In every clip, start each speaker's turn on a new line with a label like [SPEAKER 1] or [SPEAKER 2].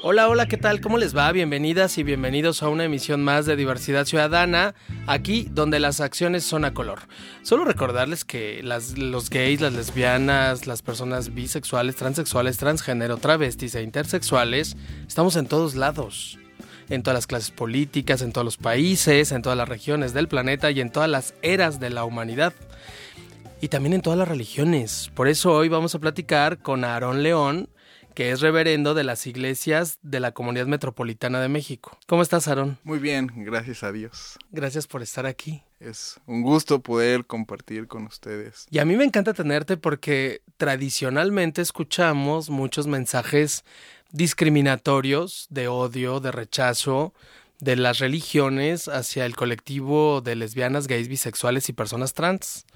[SPEAKER 1] Hola, hola, ¿qué tal? ¿Cómo les va? Bienvenidas y bienvenidos a una emisión más de Diversidad Ciudadana, aquí donde las acciones son a color. Solo recordarles que los gays, las lesbianas, las personas bisexuales, transexuales, transgénero, travestis e intersexuales, estamos en todos lados. En todas las clases políticas, en todos los países, en todas las regiones del planeta y en todas las eras de la humanidad. Y también en todas las religiones. Por eso hoy vamos a platicar con Aarón León, que es reverendo de las iglesias de la Comunidad Metropolitana de México. ¿Cómo estás, Aarón?
[SPEAKER 2] Muy bien, gracias a Dios.
[SPEAKER 1] Gracias por estar aquí.
[SPEAKER 2] Es un gusto poder compartir con ustedes.
[SPEAKER 1] Y a mí me encanta tenerte porque tradicionalmente escuchamos muchos mensajes discriminatorios, de odio, de rechazo de las religiones hacia el colectivo de lesbianas, gays, bisexuales y personas trans.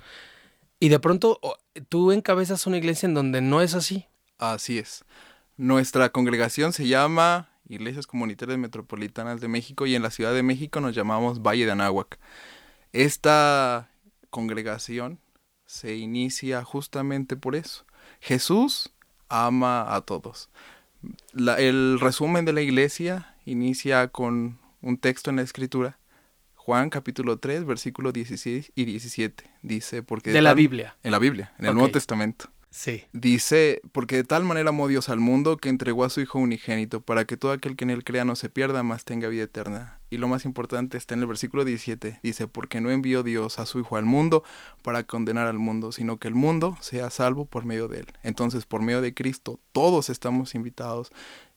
[SPEAKER 1] Y de pronto tú encabezas una iglesia en donde no es así.
[SPEAKER 2] Así es. Nuestra congregación se llama Iglesias Comunitarias Metropolitanas de México y en la Ciudad de México nos llamamos Valle de Anáhuac. Esta congregación se inicia justamente por eso. Jesús ama a todos. el resumen de la iglesia inicia con un texto en la escritura. Juan capítulo 3, versículo 16 y 17. Dice, porque...
[SPEAKER 1] De, la Biblia.
[SPEAKER 2] En la Biblia, en el Nuevo Testamento.
[SPEAKER 1] Sí.
[SPEAKER 2] Dice, porque de tal manera amó Dios al mundo que entregó a su Hijo unigénito, para que todo aquel que en él crea no se pierda, mas tenga vida eterna. Y lo más importante está en el versículo 17. Dice, porque no envió Dios a su Hijo al mundo para condenar al mundo, sino que el mundo sea salvo por medio de él. Entonces, por medio de Cristo, todos estamos invitados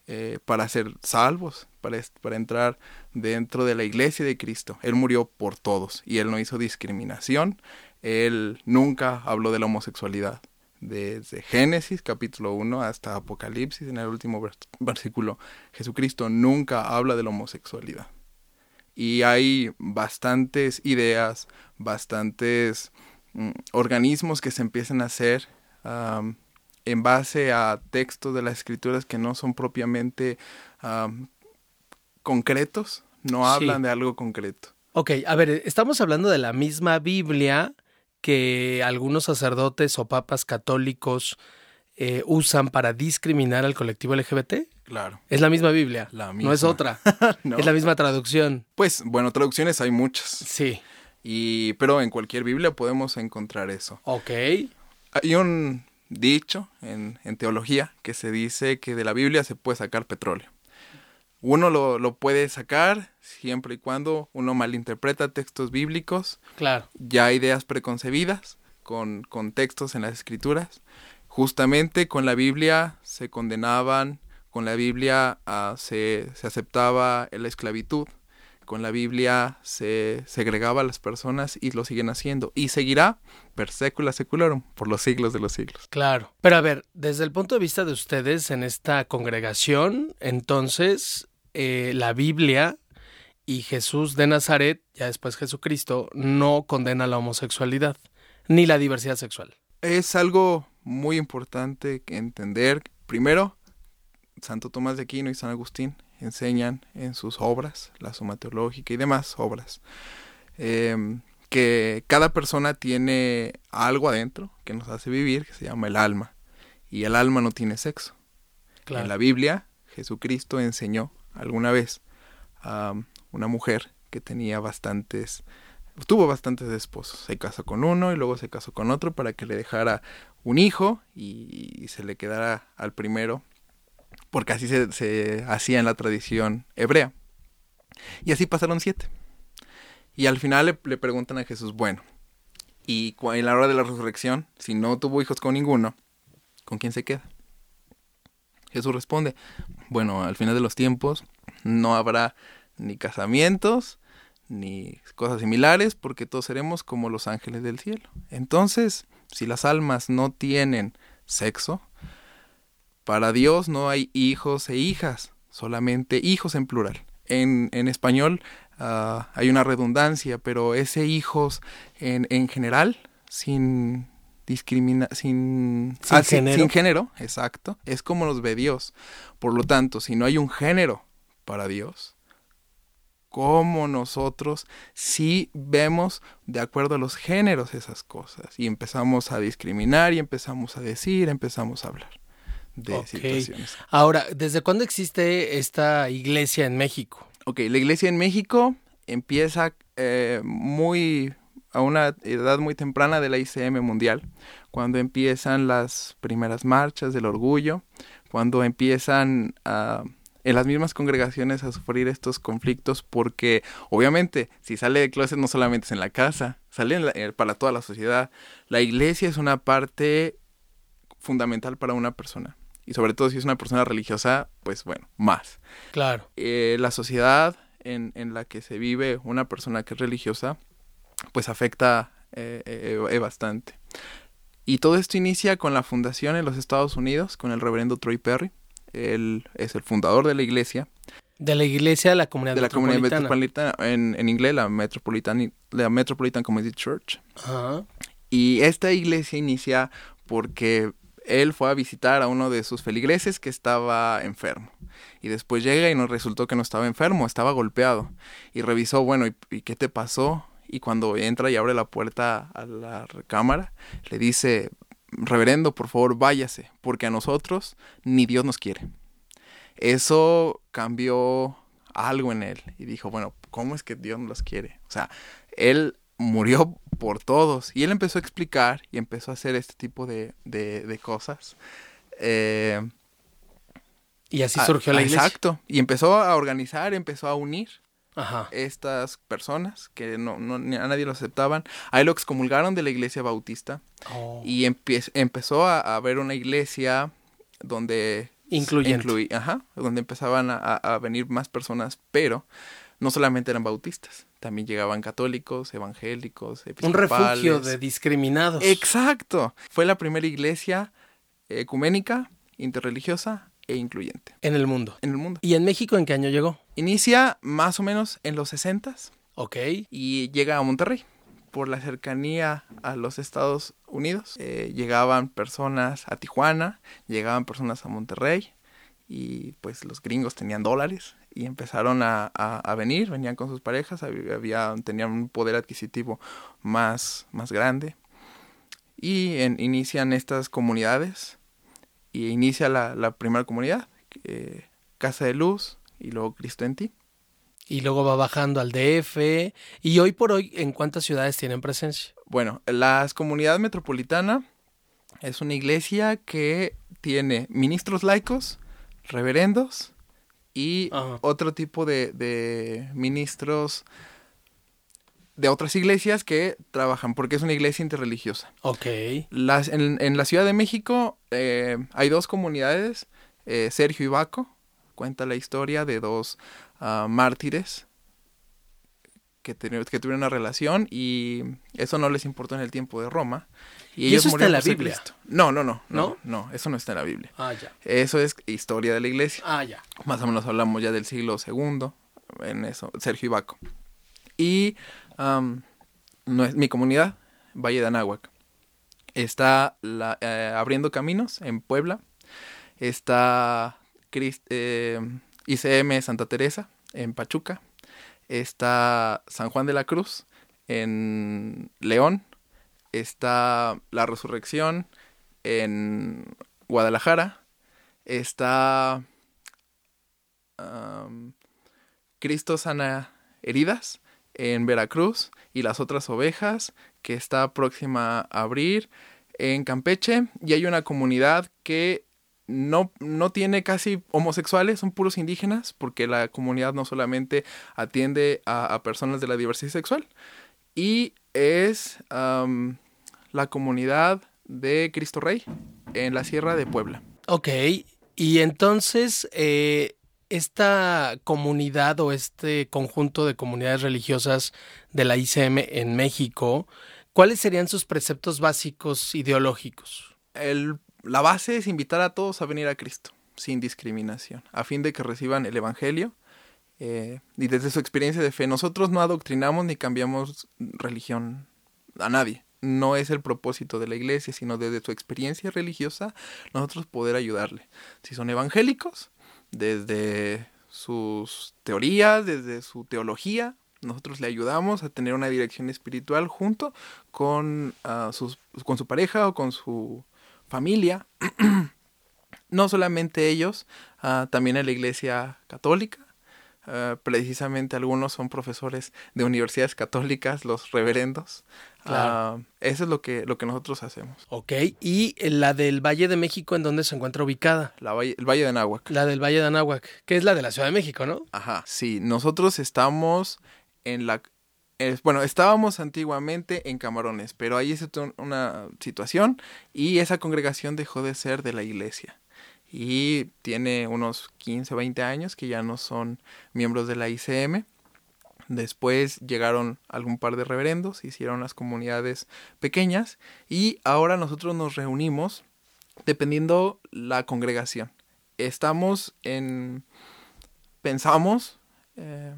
[SPEAKER 2] eh, para ser salvos, para, para entrar dentro de la iglesia de Cristo. Él murió por todos y él no hizo discriminación. Él nunca habló de la homosexualidad desde Génesis capítulo 1 hasta Apocalipsis en el último versículo, Jesucristo nunca habla de la homosexualidad. Y hay bastantes ideas, bastantes mm, organismos que se empiezan a hacer en base a textos de las escrituras que no son propiamente concretos, no hablan de algo concreto.
[SPEAKER 1] Ok, a ver, estamos hablando de la misma Biblia, que algunos sacerdotes o papas católicos eh, usan para discriminar al colectivo LGBT?
[SPEAKER 2] Claro.
[SPEAKER 1] Es la misma Biblia.
[SPEAKER 2] La misma.
[SPEAKER 1] No es otra. Es la misma traducción.
[SPEAKER 2] Pues, bueno, traducciones hay muchas.
[SPEAKER 1] Sí.
[SPEAKER 2] Y, pero en cualquier Biblia podemos encontrar eso.
[SPEAKER 1] Ok.
[SPEAKER 2] Hay un dicho en, en teología que se dice que de la Biblia se puede sacar petróleo. Uno lo, lo, puede sacar siempre y cuando uno malinterpreta textos bíblicos.
[SPEAKER 1] Claro.
[SPEAKER 2] Ya ideas preconcebidas con, con textos en las escrituras. Justamente con la Biblia se condenaban, con la Biblia uh, se, se aceptaba la esclavitud, con la Biblia se segregaba a las personas y lo siguen haciendo. Y seguirá per secula secularum, por los siglos de los siglos.
[SPEAKER 1] Claro. Pero a ver, desde el punto de vista de ustedes en esta congregación, entonces eh, la Biblia y Jesús de Nazaret, ya después Jesucristo, no condena la homosexualidad ni la diversidad sexual.
[SPEAKER 2] Es algo muy importante entender. Primero, Santo Tomás de Aquino y San Agustín enseñan en sus obras, la suma teológica y demás obras, eh, que cada persona tiene algo adentro que nos hace vivir, que se llama el alma, y el alma no tiene sexo. En la Biblia, Jesucristo enseñó alguna vez a una mujer que tenía bastantes, tuvo bastantes esposos. Se casó con uno y luego se casó con otro para que le dejara un hijo y, se le quedara al primero, porque así se, hacía en la tradición hebrea. Y así pasaron siete. Y al final le, le preguntan a Jesús, bueno, y en la hora de la resurrección, si no tuvo hijos con ninguno, ¿con quién se queda? Jesús responde, bueno, al final de los tiempos no habrá ni casamientos, ni cosas similares, porque todos seremos como los ángeles del cielo. Entonces, si las almas no tienen sexo, para Dios no hay hijos e hijas, solamente hijos en plural. En, en español uh, hay una redundancia, pero ese hijos en, en general, sin, discrimina sin,
[SPEAKER 1] Sin
[SPEAKER 2] ah,
[SPEAKER 1] género.
[SPEAKER 2] sin género, exacto, es como nos ve Dios. Por lo tanto, si no hay un género para Dios, ¿cómo nosotros sí vemos de acuerdo a los géneros esas cosas? Y empezamos a discriminar y empezamos a decir, empezamos a hablar de situaciones.
[SPEAKER 1] Ahora, ¿desde cuándo existe esta iglesia en México?
[SPEAKER 2] Ok, la iglesia en México empieza eh, muy a una edad muy temprana de la ICM mundial, cuando empiezan las primeras marchas del orgullo, cuando empiezan a, en las mismas congregaciones a sufrir estos conflictos, porque obviamente si sale de closet no solamente es en la casa, sale en la- eh, para toda la sociedad. La iglesia es una parte fundamental para una persona. Y sobre todo si es una persona religiosa, pues bueno, más
[SPEAKER 1] Claro.
[SPEAKER 2] eh, la sociedad en, en la que se vive una persona que es religiosa, pues afecta eh, eh, eh, bastante. Y todo esto inicia con la fundación en los Estados Unidos, con el reverendo Troy Perry. Él es el fundador de la iglesia,
[SPEAKER 1] De la iglesia de la comunidad
[SPEAKER 2] de la comunidad
[SPEAKER 1] metropolitana.
[SPEAKER 2] metropolitana, en, en inglés la Metropolitan, la Metropolitan Community Church.
[SPEAKER 1] Ajá.
[SPEAKER 2] Y esta iglesia inicia porque él fue a visitar a uno de sus feligreses que estaba enfermo. Y después llega y nos resultó que no estaba enfermo, estaba golpeado. Y revisó, bueno, ¿y, y qué te pasó? Y cuando entra y abre la puerta a la recámara, le dice, reverendo, por favor, váyase, porque a nosotros ni Dios nos quiere. Eso cambió algo en él y dijo, bueno, ¿cómo es que Dios nos quiere? O sea, él murió por todos y él empezó a explicar y empezó a hacer este tipo de, de- de cosas. Eh,
[SPEAKER 1] Y así surgió la iglesia.
[SPEAKER 2] Exacto. Y empezó a organizar, empezó a unir
[SPEAKER 1] Ajá.
[SPEAKER 2] estas personas que no, no- ni a nadie lo aceptaban. Ahí lo excomulgaron de la iglesia bautista
[SPEAKER 1] Oh.
[SPEAKER 2] y empie- empezó a, haber una iglesia donde
[SPEAKER 1] Incluyente.
[SPEAKER 2] ajá, donde empezaban a, a- venir más personas, pero no solamente eran bautistas, también llegaban católicos, evangélicos,
[SPEAKER 1] Un refugio de discriminados.
[SPEAKER 2] Exacto. Fue la primera iglesia ecuménica, interreligiosa e incluyente
[SPEAKER 1] en el mundo.
[SPEAKER 2] en el mundo.
[SPEAKER 1] ¿Y en México en qué año llegó?
[SPEAKER 2] Inicia más o menos en los 60
[SPEAKER 1] Ok.
[SPEAKER 2] y llega a Monterrey. Por la cercanía a los Estados Unidos, eh, llegaban personas a Tijuana, llegaban personas a Monterrey y pues los gringos tenían dólares y empezaron a, a- a venir, venían con sus parejas, había, tenían un poder adquisitivo más, más grande y en- inician estas comunidades y inicia la, la primera comunidad, eh, Casa de Luz y luego Cristo en ti.
[SPEAKER 1] Y luego va bajando al DF. Y hoy por hoy, ¿en cuántas ciudades tienen presencia?
[SPEAKER 2] Bueno, la comunidad metropolitana es una iglesia que tiene ministros laicos, reverendos y
[SPEAKER 1] Ajá.
[SPEAKER 2] otro tipo de, de ministros de otras iglesias que trabajan, porque es una iglesia interreligiosa.
[SPEAKER 1] Ok.
[SPEAKER 2] Las, en, en la Ciudad de México eh, hay dos comunidades, eh, Sergio y Baco, cuenta la historia de dos ah, mártires que, que tuvieron una relación y eso no les importó en el tiempo de Roma.
[SPEAKER 1] ¿Y
[SPEAKER 2] ellos
[SPEAKER 1] eso está en la Biblia?
[SPEAKER 2] No, no, no,
[SPEAKER 1] ¿No?
[SPEAKER 2] no, no, eso no está en la Biblia.
[SPEAKER 1] Ah, ya.
[SPEAKER 2] Eso es historia de la iglesia.
[SPEAKER 1] Ah, ya.
[SPEAKER 2] Más o menos hablamos ya del siglo II en eso, Sergio y Baco. Y no es, mi comunidad, Valle de Anáhuac, está eh, abriendo caminos en Puebla. Está Crist- eh, ICM Santa Teresa en Pachuca. Está San Juan de la Cruz en León. Está La Resurrección en Guadalajara. Está Cristo sana heridas en Veracruz y las otras ovejas que está próxima a abrir en Campeche y hay una comunidad que no, no tiene casi homosexuales, son puros indígenas porque la comunidad no solamente atiende a, a personas de la diversidad sexual y es la comunidad de Cristo Rey en la Sierra de Puebla.
[SPEAKER 1] Ok. Y entonces, eh, esta comunidad o este conjunto de comunidades religiosas de la ICM en México, ¿cuáles serían sus preceptos básicos ideológicos?
[SPEAKER 2] la base es invitar a todos a venir a Cristo, sin discriminación, a fin de que reciban el Evangelio eh, y desde su experiencia de fe. Nosotros no adoctrinamos ni cambiamos religión a nadie. no es el propósito de la iglesia, sino desde su experiencia religiosa, nosotros poder ayudarle. Si son evangélicos, desde sus teorías, desde su teología, nosotros le ayudamos a tener una dirección espiritual junto con, ah, sus, con su pareja o con su familia. no solamente ellos, ah, también en la iglesia católica. Ah, precisamente algunos son profesores de universidades católicas, los reverendos. eso es lo que, lo que nosotros hacemos.
[SPEAKER 1] Ok, ¿y la del Valle de México en dónde se encuentra ubicada?
[SPEAKER 2] La el Valle de Anáhuac.
[SPEAKER 1] La del Valle de Anáhuac, que es la de la Ciudad de México, ¿no?
[SPEAKER 2] Ajá, sí, nosotros estamos en la... bueno, estábamos antiguamente en Camarones, pero ahí es una situación y esa congregación dejó de ser de la iglesia. Y tiene unos 15, 20 años que ya no son miembros de la ICM. Después llegaron algún par de reverendos, hicieron las comunidades pequeñas y ahora nosotros nos reunimos dependiendo la congregación. Estamos en... pensamos eh,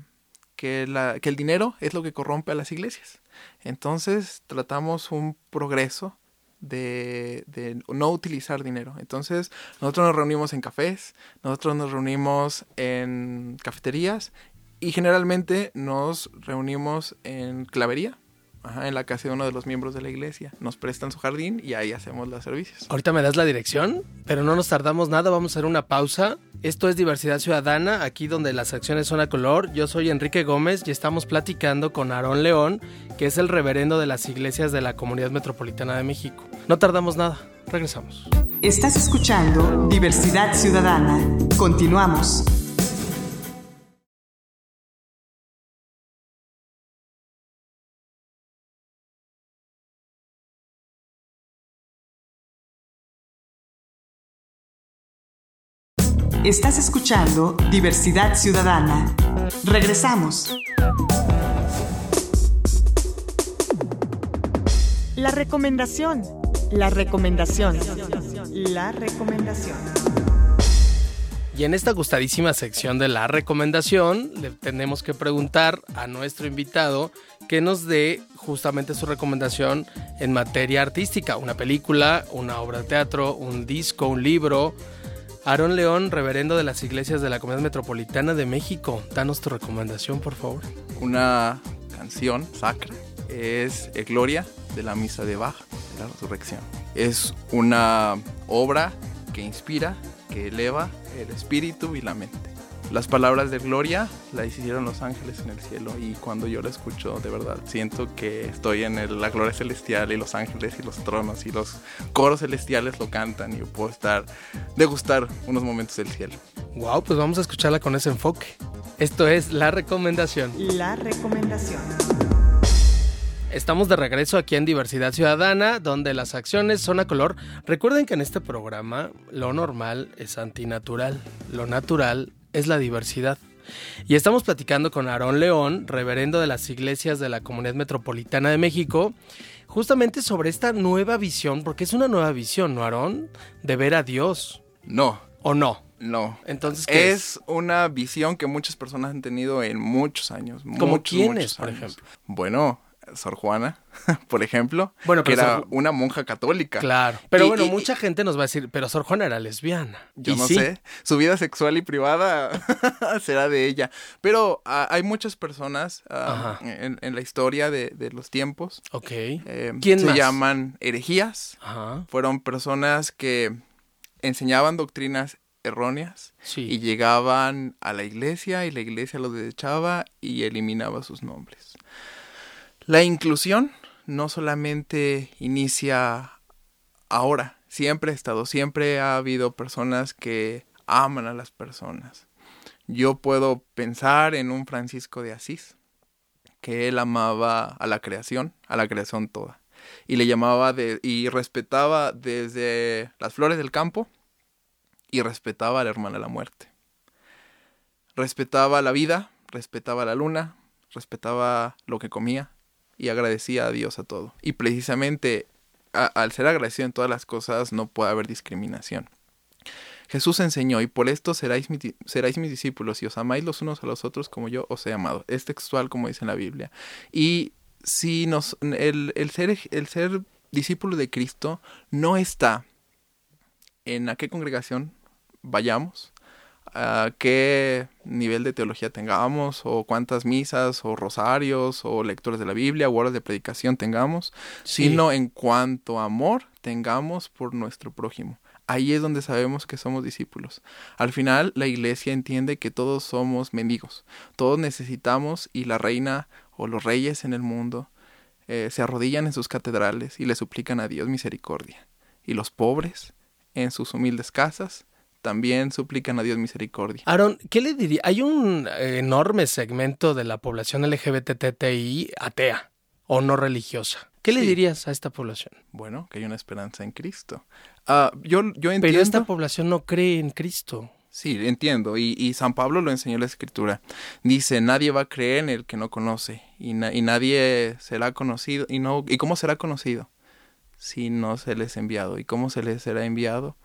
[SPEAKER 2] que, la, que el dinero es lo que corrompe a las iglesias. Entonces tratamos un progreso de, de, no utilizar dinero. Entonces nosotros nos reunimos en cafés, nosotros nos reunimos en cafeterías y generalmente nos reunimos en clavería en la casa de uno de los miembros de la iglesia. Nos prestan su jardín y ahí hacemos los servicios.
[SPEAKER 1] Ahorita me das la dirección, pero no nos tardamos nada, vamos a hacer una pausa. Esto es Diversidad Ciudadana, aquí donde las acciones son a color. Yo soy Enrique Gómez y estamos platicando con Aarón León, que es el reverendo de las iglesias de la Comunidad Metropolitana de México. No tardamos nada, regresamos.
[SPEAKER 3] Estás escuchando Diversidad Ciudadana. Continuamos. Estás escuchando Diversidad Ciudadana. Regresamos. La recomendación. La recomendación. La recomendación.
[SPEAKER 1] Y en esta gustadísima sección de la recomendación, le tenemos que preguntar a nuestro invitado que nos dé justamente su recomendación en materia artística, una película, una obra de teatro, un disco, un libro, Aarón León, reverendo de las iglesias de la Comunidad Metropolitana de México. Danos tu recomendación, por favor.
[SPEAKER 2] Una canción sacra es Gloria de la Misa de Baja, de la Resurrección. Es una obra que inspira, que eleva el espíritu y la mente. Las palabras de gloria las hicieron los ángeles en el cielo y cuando yo la escucho de verdad siento que estoy en la gloria celestial y los ángeles y los tronos y los coros celestiales lo cantan y yo puedo estar degustar unos momentos del cielo.
[SPEAKER 1] Wow, pues vamos a escucharla con ese enfoque. Esto es la recomendación.
[SPEAKER 3] La recomendación.
[SPEAKER 1] Estamos de regreso aquí en Diversidad Ciudadana, donde las acciones son a color. Recuerden que en este programa lo normal es antinatural, lo natural es la diversidad. Y estamos platicando con Aarón León, reverendo de las iglesias de la Comunidad Metropolitana de México, justamente sobre esta nueva visión, porque es una nueva visión, ¿no, Aarón? De ver a Dios.
[SPEAKER 2] No.
[SPEAKER 1] ¿O no?
[SPEAKER 2] No.
[SPEAKER 1] Entonces,
[SPEAKER 2] ¿qué es, una visión que muchas personas han tenido en muchos años.
[SPEAKER 1] ¿Como quiénes, por ejemplo?
[SPEAKER 2] Bueno, Sor Juana, por ejemplo, bueno, que era una monja católica.
[SPEAKER 1] Claro. Pero bueno, mucha gente nos va a decir, pero Sor Juana era lesbiana.
[SPEAKER 2] Yo no sé. Su vida sexual y privada será de ella. Pero ah, hay muchas personas ah, en, la historia de, los tiempos.
[SPEAKER 1] Ok.
[SPEAKER 2] Eh, ¿Quién se llaman herejías. Fueron personas que enseñaban doctrinas erróneas y llegaban a la iglesia y la iglesia los desechaba y eliminaba sus nombres. La inclusión no solamente inicia ahora, siempre ha estado, siempre ha habido personas que aman a las personas. Yo puedo pensar en un Francisco de Asís, que él amaba a la creación, a la creación toda, y le llamaba de, y respetaba desde las flores del campo y respetaba a la hermana la muerte. Respetaba la vida, respetaba la luna, respetaba lo que comía, y agradecía a Dios a todo. Y precisamente al ser agradecido en todas las cosas no puede haber discriminación. Jesús enseñó, y por esto seráis, mis discípulos, y os amáis los unos a los otros como yo os he amado. Es textual como dice en la Biblia. Y si nos, el, el, ser, el ser discípulo de Cristo no está en a qué congregación vayamos, qué nivel de teología tengamos, o cuántas misas, o rosarios, o lectores de la Biblia, o horas de predicación tengamos, sino en cuanto amor tengamos por nuestro prójimo. Ahí es donde sabemos que somos discípulos. Al final, la iglesia entiende que todos somos mendigos, todos necesitamos y la reina o los reyes en el mundo eh, se arrodillan en sus catedrales y le suplican a Dios misericordia. Y los pobres, en sus humildes casas, también suplican a Dios misericordia.
[SPEAKER 1] Aaron, ¿qué le diría? Hay un enorme segmento de la población LGBTTI atea o no religiosa. ¿Qué le dirías a esta población?
[SPEAKER 2] Bueno, que hay una esperanza en Cristo. Uh, yo, yo entiendo...
[SPEAKER 1] Pero esta población no cree en Cristo.
[SPEAKER 2] Sí, entiendo. Y, y, San Pablo lo enseñó en la Escritura. Dice, nadie va a creer en el que no conoce. Y, na y nadie será conocido. Y, no, ¿Y cómo será conocido? Si no se les ha enviado. ¿Y cómo se les será enviado?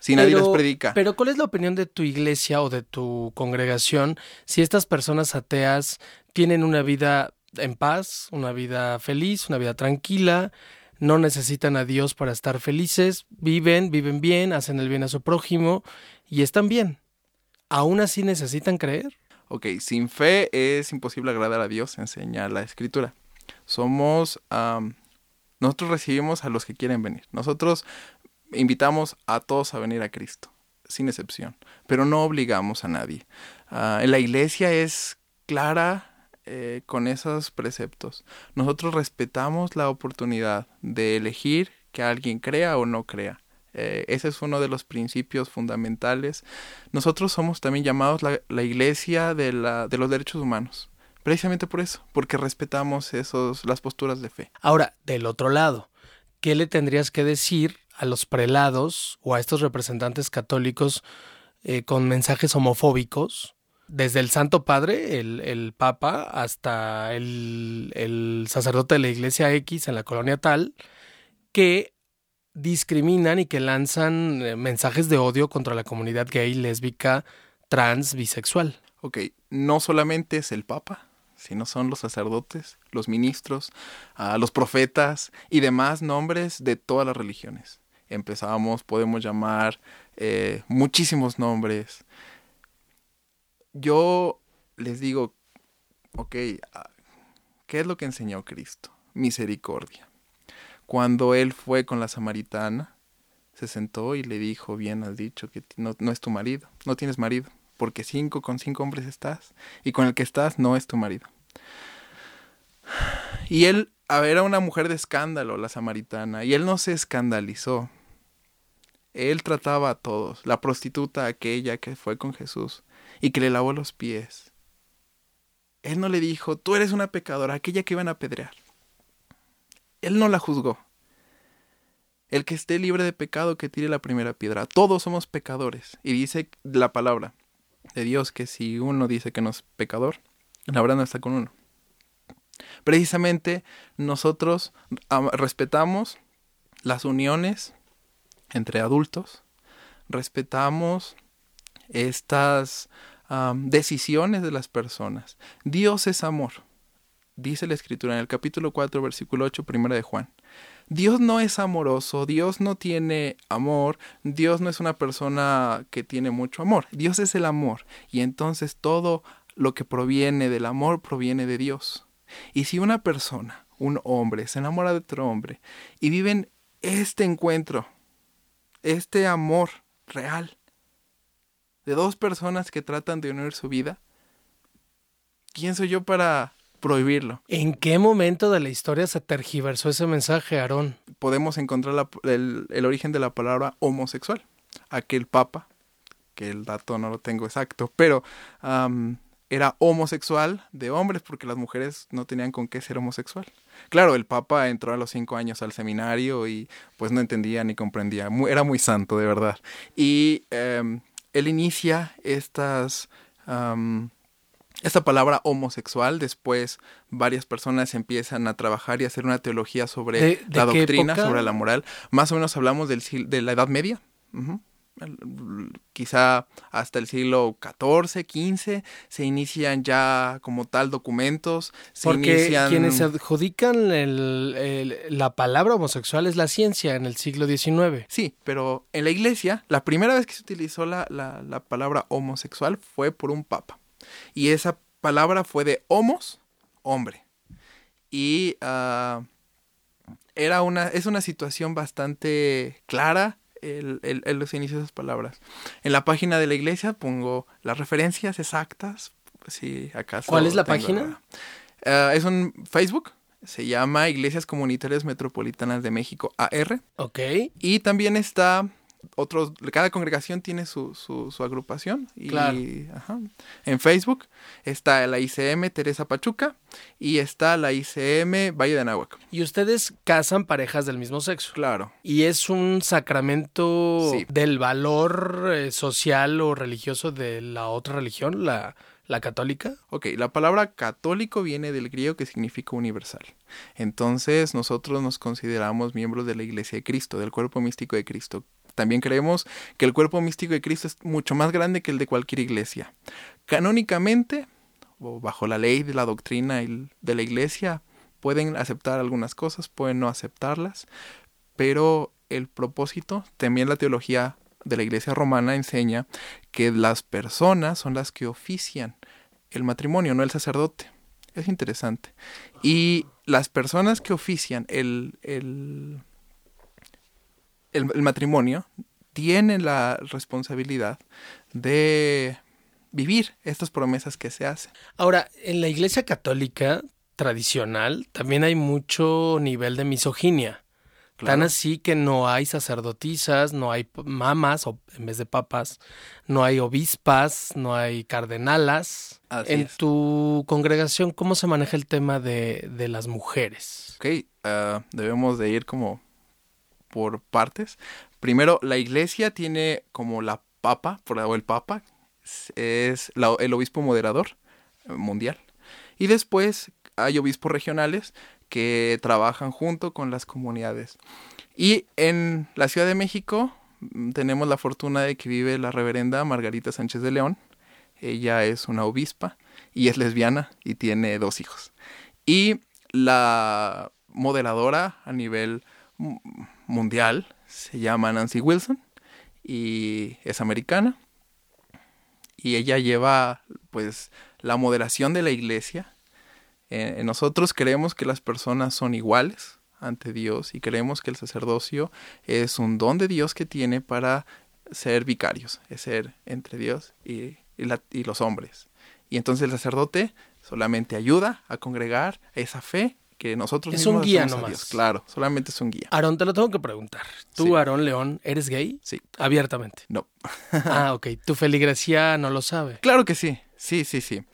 [SPEAKER 2] Si nadie les predica.
[SPEAKER 1] Pero ¿cuál es la opinión de tu iglesia o de tu congregación si estas personas ateas tienen una vida en paz, una vida feliz, una vida tranquila, no necesitan a Dios para estar felices, viven, viven bien, hacen el bien a su prójimo y están bien. ¿Aún así necesitan creer?
[SPEAKER 2] Ok, sin fe es imposible agradar a Dios, enseña la escritura. Somos, nosotros recibimos a los que quieren venir. Nosotros invitamos a todos a venir a Cristo, sin excepción, pero no obligamos a nadie. Uh, la iglesia es clara eh, con esos preceptos. Nosotros respetamos la oportunidad de elegir que alguien crea o no crea. Eh, ese es uno de los principios fundamentales. Nosotros somos también llamados la, la iglesia de, la, de los derechos humanos. Precisamente por eso, porque respetamos esos, las posturas de fe.
[SPEAKER 1] Ahora, del otro lado, ¿qué le tendrías que decir a los prelados o a estos representantes católicos eh, con mensajes homofóbicos, desde el Santo Padre, el, el Papa, hasta el, el, sacerdote de la Iglesia X en la colonia tal, que discriminan y que lanzan eh, mensajes de odio contra la comunidad gay, lésbica, trans, bisexual.
[SPEAKER 2] Ok, no solamente es el Papa, sino son los sacerdotes, los ministros, uh, los profetas y demás nombres de todas las religiones empezamos, podemos llamar eh, muchísimos nombres. Yo les digo, ok, ah, ¿qué es lo que enseñó Cristo? Misericordia. Cuando Él fue con la samaritana, se sentó y le dijo, bien has dicho que no, no es tu marido, no tienes marido, porque cinco con cinco hombres estás, y con el que estás no es tu marido. Y él, a ver, era una mujer de escándalo, la samaritana, y él no se escandalizó. Él trataba a todos, la prostituta aquella que fue con Jesús y que le lavó los pies. Él no le dijo, tú eres una pecadora, aquella que iban a apedrear. Él no la juzgó. El que esté libre de pecado que tire la primera piedra. Todos somos pecadores. Y dice la palabra de Dios que si uno dice que no es pecador, la verdad no está con uno. Precisamente nosotros respetamos las uniones entre adultos, respetamos estas decisiones de las personas. Dios es amor, dice la escritura en el capítulo 4, versículo 8, primera de Juan. Dios no es amoroso, Dios no tiene amor, Dios no es una persona que tiene mucho amor, Dios es el amor y entonces todo lo que proviene del amor proviene de Dios. Y si una persona, un hombre, se enamora de otro hombre y viven este encuentro este amor real de dos personas que tratan de unir su vida, ¿quién soy yo para prohibirlo?
[SPEAKER 1] ¿En qué momento de la historia se tergiversó ese mensaje, Aarón?
[SPEAKER 2] Podemos encontrar el, el, origen de la palabra homosexual. Aquel papa, que el dato no lo tengo exacto, pero um, era homosexual de hombres porque las mujeres no tenían con qué ser homosexual. Claro, el Papa entró a los cinco años al seminario y pues no entendía ni comprendía. era muy santo, de verdad. Y um, él inicia estas... Um, esta palabra homosexual, después varias personas empiezan a trabajar y hacer una teología sobre
[SPEAKER 1] ¿De, de
[SPEAKER 2] la doctrina, sobre la moral. Más o menos hablamos del, de la Edad Media. Uh -huh quizá hasta el siglo XIV, XV, se inician ya como tal documentos. Se
[SPEAKER 1] Porque quienes adjudican la palabra homosexual es la ciencia en el siglo XIX.
[SPEAKER 2] Sí, pero en la iglesia, la primera vez que se utilizó la, la, palabra homosexual fue por un papa. Y esa palabra fue de homos, hombre. Y ah, era una, es una situación bastante clara el, el, los inicios de esas palabras. En la página de la iglesia pongo las referencias exactas. Si acaso
[SPEAKER 1] ¿Cuál es la página?
[SPEAKER 2] Ah, es un Facebook. Se llama Iglesias Comunitarias Metropolitanas de México AR.
[SPEAKER 1] Ok.
[SPEAKER 2] Y también está otros, cada congregación tiene su, su, agrupación. Y, En Facebook está la ICM Teresa Pachuca y está la ICM Valle de Anáhuac.
[SPEAKER 1] Y ustedes casan parejas del mismo sexo.
[SPEAKER 2] Claro.
[SPEAKER 1] Y es un sacramento del valor eh, social o religioso de la otra religión, la, ¿La católica?
[SPEAKER 2] Ok, la palabra católico viene del griego que significa universal. Entonces nosotros nos consideramos miembros de la Iglesia de Cristo, del cuerpo místico de Cristo. También creemos que el cuerpo místico de Cristo es mucho más grande que el de cualquier iglesia. Canónicamente, o bajo la ley de la doctrina de la iglesia, pueden aceptar algunas cosas, pueden no aceptarlas, pero el propósito, también la teología de la iglesia romana enseña que las personas son las que ofician el matrimonio, no el sacerdote. Es interesante. Y las personas que ofician el, el el, matrimonio tiene la responsabilidad de vivir estas promesas que se hacen.
[SPEAKER 1] Ahora, en la Iglesia Católica tradicional también hay mucho nivel de misoginia. Tan así que no hay sacerdotisas, no hay mamas o en vez de papas, no hay obispas, no hay cardenalas. en tu congregación, ¿cómo se maneja el tema de, de las mujeres?
[SPEAKER 2] Ok, ah, debemos de ir como por partes. Primero, la iglesia tiene como la papa, o el papa, es el obispo moderador eh, mundial. Y después hay obispos regionales que trabajan junto con las comunidades. Y en la Ciudad de México mm, tenemos la fortuna de que vive la reverenda Margarita Sánchez de León. Ella es una obispa y es lesbiana y tiene dos hijos. Y la moderadora a nivel mundial, se llama Nancy Wilson y es americana. Y ella lleva pues la moderación de la iglesia. Eh, nosotros creemos que las personas son iguales ante Dios y creemos que el sacerdocio es un don de Dios que tiene para ser vicarios, es ser entre Dios y, y los hombres. Y entonces el sacerdote solamente ayuda a congregar esa fe que nosotros
[SPEAKER 1] es un guía nomás.
[SPEAKER 2] Claro, solamente es un guía.
[SPEAKER 1] Aarón, te lo tengo que preguntar. ¿Tú, Aarón León, eres gay?
[SPEAKER 2] Sí.
[SPEAKER 1] Abiertamente.
[SPEAKER 2] No.
[SPEAKER 1] ah, ok. ¿Tu feligresía no lo sabe?
[SPEAKER 2] Claro que sí. Sí, sí, sí.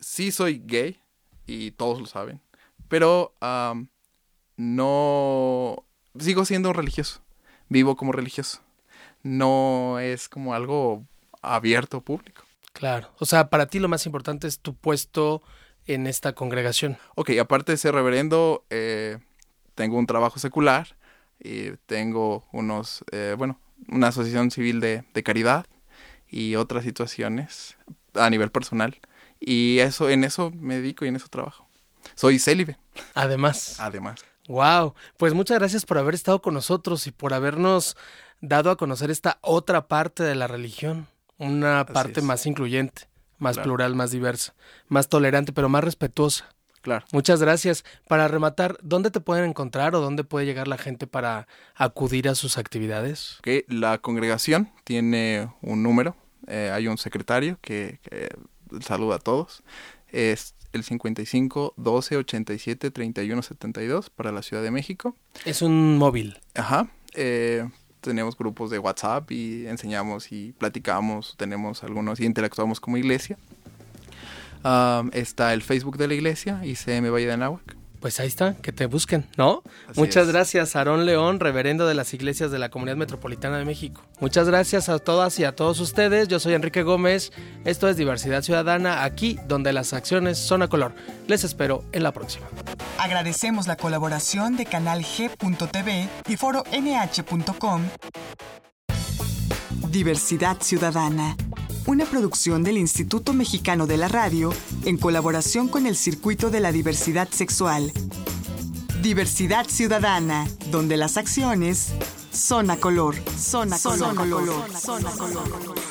[SPEAKER 2] sí soy gay y todos lo saben. Pero no... Sigo siendo religioso. Vivo como religioso. No es como algo abierto público.
[SPEAKER 1] Claro. O sea, para ti lo más importante es tu puesto en esta congregación?
[SPEAKER 2] Ok, aparte de ser reverendo, eh, tengo un trabajo secular y tengo unos, eh, bueno, una asociación civil de, de, caridad y otras situaciones a nivel personal. Y eso, en eso me dedico y en eso trabajo. Soy célibe.
[SPEAKER 1] Además.
[SPEAKER 2] Además.
[SPEAKER 1] Wow. Pues muchas gracias por haber estado con nosotros y por habernos dado a conocer esta otra parte de la religión, una parte más incluyente más plural, más diversa, más tolerante, pero más respetuosa.
[SPEAKER 2] Claro.
[SPEAKER 1] Muchas gracias. Para rematar, ¿dónde te pueden encontrar o dónde puede llegar la gente para acudir a sus actividades?
[SPEAKER 2] Okay. La congregación tiene un número, eh, hay un secretario que, saluda a todos. Es el 55 12 87 31 72 para la Ciudad de México.
[SPEAKER 1] Es un móvil.
[SPEAKER 2] Ajá. Eh, tenemos grupos de WhatsApp y enseñamos y platicamos, tenemos algunos y interactuamos como iglesia. está el Facebook de la iglesia, ICM Valle de Anáhuac
[SPEAKER 1] pues ahí está, que te busquen, ¿no? Muchas gracias, Aarón León, reverendo de las iglesias de la Comunidad Metropolitana de México. Muchas gracias a todas y a todos ustedes. Yo soy Enrique Gómez. Esto es Diversidad Ciudadana, aquí donde las acciones son a color. Les espero en la próxima.
[SPEAKER 3] Agradecemos la colaboración de Canal G.tv y Foro NH.com Diversidad Ciudadana, una producción del Instituto Mexicano de la Radio en colaboración con el Circuito de la Diversidad Sexual. Diversidad Ciudadana, donde las acciones son a color, son a color, son a color, son a color.